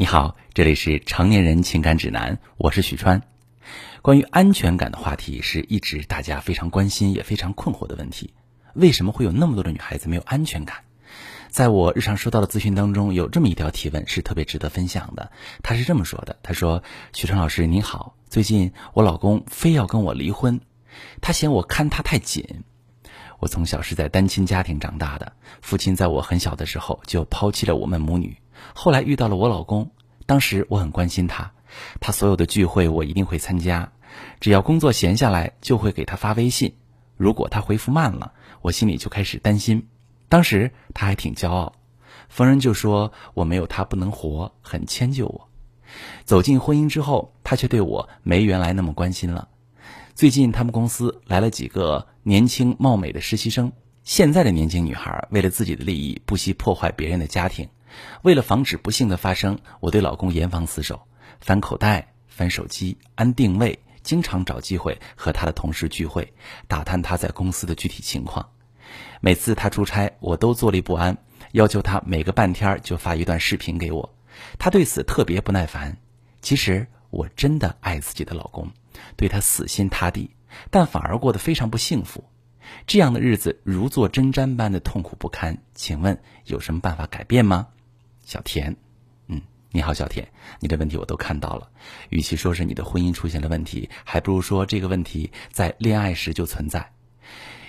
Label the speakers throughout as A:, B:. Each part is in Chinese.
A: 你好，这里是成年人情感指南，我是许川。关于安全感的话题是一直大家非常关心也非常困惑的问题。为什么会有那么多的女孩子没有安全感？在我日常收到的咨询当中，有这么一条提问是特别值得分享的。他是这么说的：“他说，许川老师您好，最近我老公非要跟我离婚，他嫌我看他太紧。我从小是在单亲家庭长大的，父亲在我很小的时候就抛弃了我们母女。后来遇到了我老公，当时我很关心他，他所有的聚会我一定会参加，只要工作闲下来就会给他发微信。如果他回复慢了，我心里就开始担心。”当时他还挺骄傲，逢人就说我没有他不能活，很迁就我。走进婚姻之后，他却对我没原来那么关心了。最近他们公司来了几个年轻貌美的实习生，现在的年轻女孩为了自己的利益，不惜破坏别人的家庭。为了防止不幸的发生，我对老公严防死守，翻口袋、翻手机、安定位，经常找机会和他的同事聚会，打探他在公司的具体情况。每次他出差，我都坐立不安，要求他每个半天就发一段视频给我。他对此特别不耐烦。其实我真的爱自己的老公，对他死心塌地，但反而过得非常不幸福。这样的日子如坐针毡般的痛苦不堪。请问有什么办法改变吗？小田，嗯，你好，小田，你的问题我都看到了。与其说是你的婚姻出现了问题，还不如说这个问题在恋爱时就存在。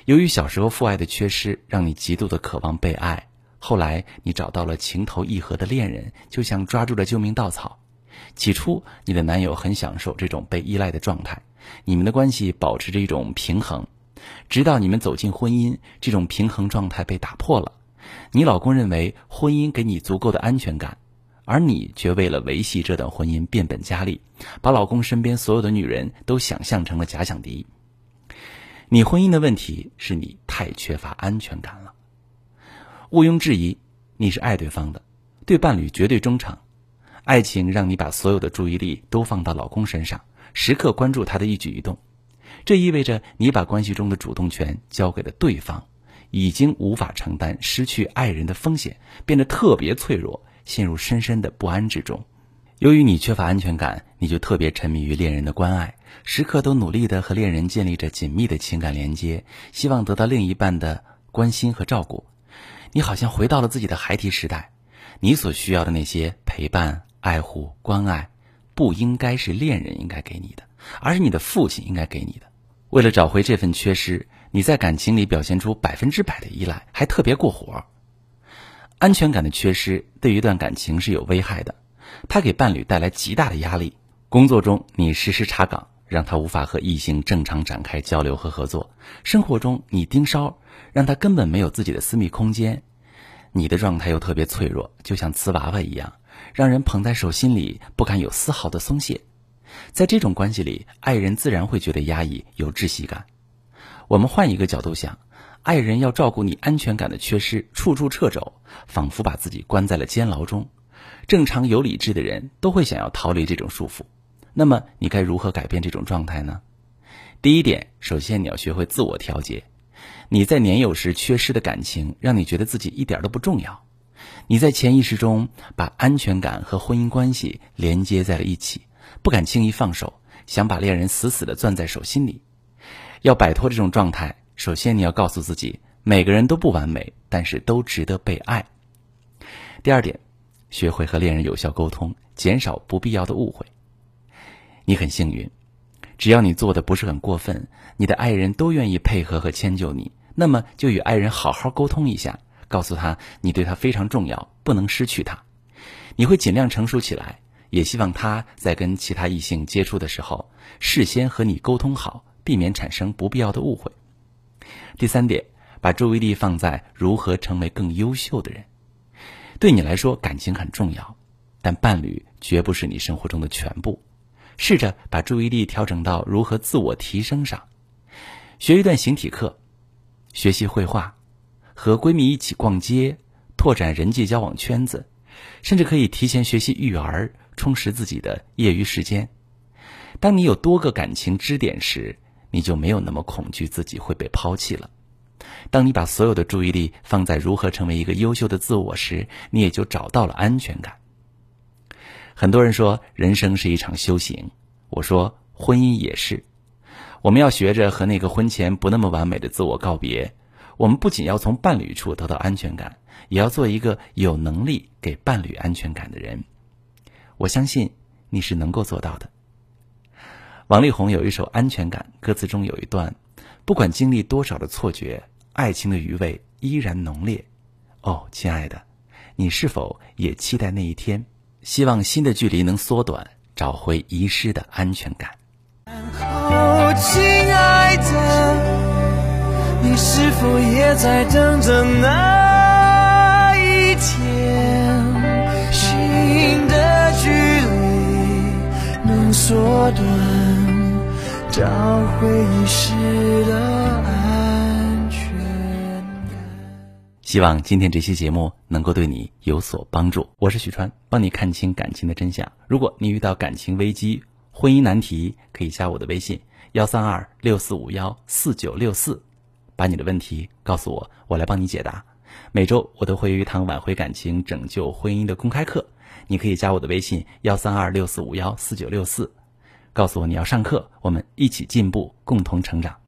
A: 由于小时候父爱的缺失，让你极度的渴望被爱。后来你找到了情投意合的恋人，就像抓住了救命稻草。起初，你的男友很享受这种被依赖的状态，你们的关系保持着一种平衡。直到你们走进婚姻，这种平衡状态被打破了。你老公认为婚姻给你足够的安全感，而你却为了维系这段婚姻变本加厉，把老公身边所有的女人都想象成了假想敌。你婚姻的问题是你太缺乏安全感了。毋庸置疑，你是爱对方的，对伴侣绝对忠诚。爱情让你把所有的注意力都放到老公身上，时刻关注他的一举一动。这意味着你把关系中的主动权交给了对方，已经无法承担失去爱人的风险，变得特别脆弱，陷入深深的不安之中。由于你缺乏安全感，你就特别沉迷于恋人的关爱，时刻都努力的和恋人建立着紧密的情感连接，希望得到另一半的关心和照顾。你好像回到了自己的孩提时代，你所需要的那些陪伴、爱护、关爱，不应该是恋人应该给你的，而是你的父亲应该给你的。为了找回这份缺失，你在感情里表现出百分之百的依赖，还特别过火。安全感的缺失对一段感情是有危害的。他给伴侣带来极大的压力。工作中，你时时查岗，让他无法和异性正常展开交流和合作；生活中，你盯梢，让他根本没有自己的私密空间。你的状态又特别脆弱，就像瓷娃娃一样，让人捧在手心里，不敢有丝毫的松懈。在这种关系里，爱人自然会觉得压抑、有窒息感。我们换一个角度想，爱人要照顾你安全感的缺失，处处掣肘，仿佛把自己关在了监牢中。正常有理智的人都会想要逃离这种束缚，那么你该如何改变这种状态呢？第一点，首先你要学会自我调节。你在年幼时缺失的感情，让你觉得自己一点都不重要。你在潜意识中把安全感和婚姻关系连接在了一起，不敢轻易放手，想把恋人死死的攥在手心里。要摆脱这种状态，首先你要告诉自己，每个人都不完美，但是都值得被爱。第二点。学会和恋人有效沟通，减少不必要的误会。你很幸运，只要你做的不是很过分，你的爱人都愿意配合和迁就你。那么就与爱人好好沟通一下，告诉他你对他非常重要，不能失去他。你会尽量成熟起来，也希望他在跟其他异性接触的时候，事先和你沟通好，避免产生不必要的误会。第三点，把注意力放在如何成为更优秀的人。对你来说，感情很重要，但伴侣绝不是你生活中的全部。试着把注意力调整到如何自我提升上，学一段形体课，学习绘画，和闺蜜一起逛街，拓展人际交往圈子，甚至可以提前学习育儿，充实自己的业余时间。当你有多个感情支点时，你就没有那么恐惧自己会被抛弃了。当你把所有的注意力放在如何成为一个优秀的自我时，你也就找到了安全感。很多人说人生是一场修行，我说婚姻也是。我们要学着和那个婚前不那么完美的自我告别。我们不仅要从伴侣处得到安全感，也要做一个有能力给伴侣安全感的人。我相信你是能够做到的。王力宏有一首《安全感》，歌词中有一段：“不管经历多少的错觉，爱情的余味依然浓烈。”哦，亲爱的，你是否也期待那一天？希望新的距离能缩短，找回遗失的安全感。
B: 哦，亲爱的，你是否也在等着那一天，缩短，找回遗失的安全感。
A: 希望今天这期节目能够对你有所帮助。我是许川，帮你看清感情的真相。如果你遇到感情危机、婚姻难题，可以加我的微信幺三二六四五幺四九六四，把你的问题告诉我，我来帮你解答。每周我都会有一堂挽回感情、拯救婚姻的公开课，你可以加我的微信幺三二六四五幺四九六四，告诉我你要上课，我们一起进步，共同成长。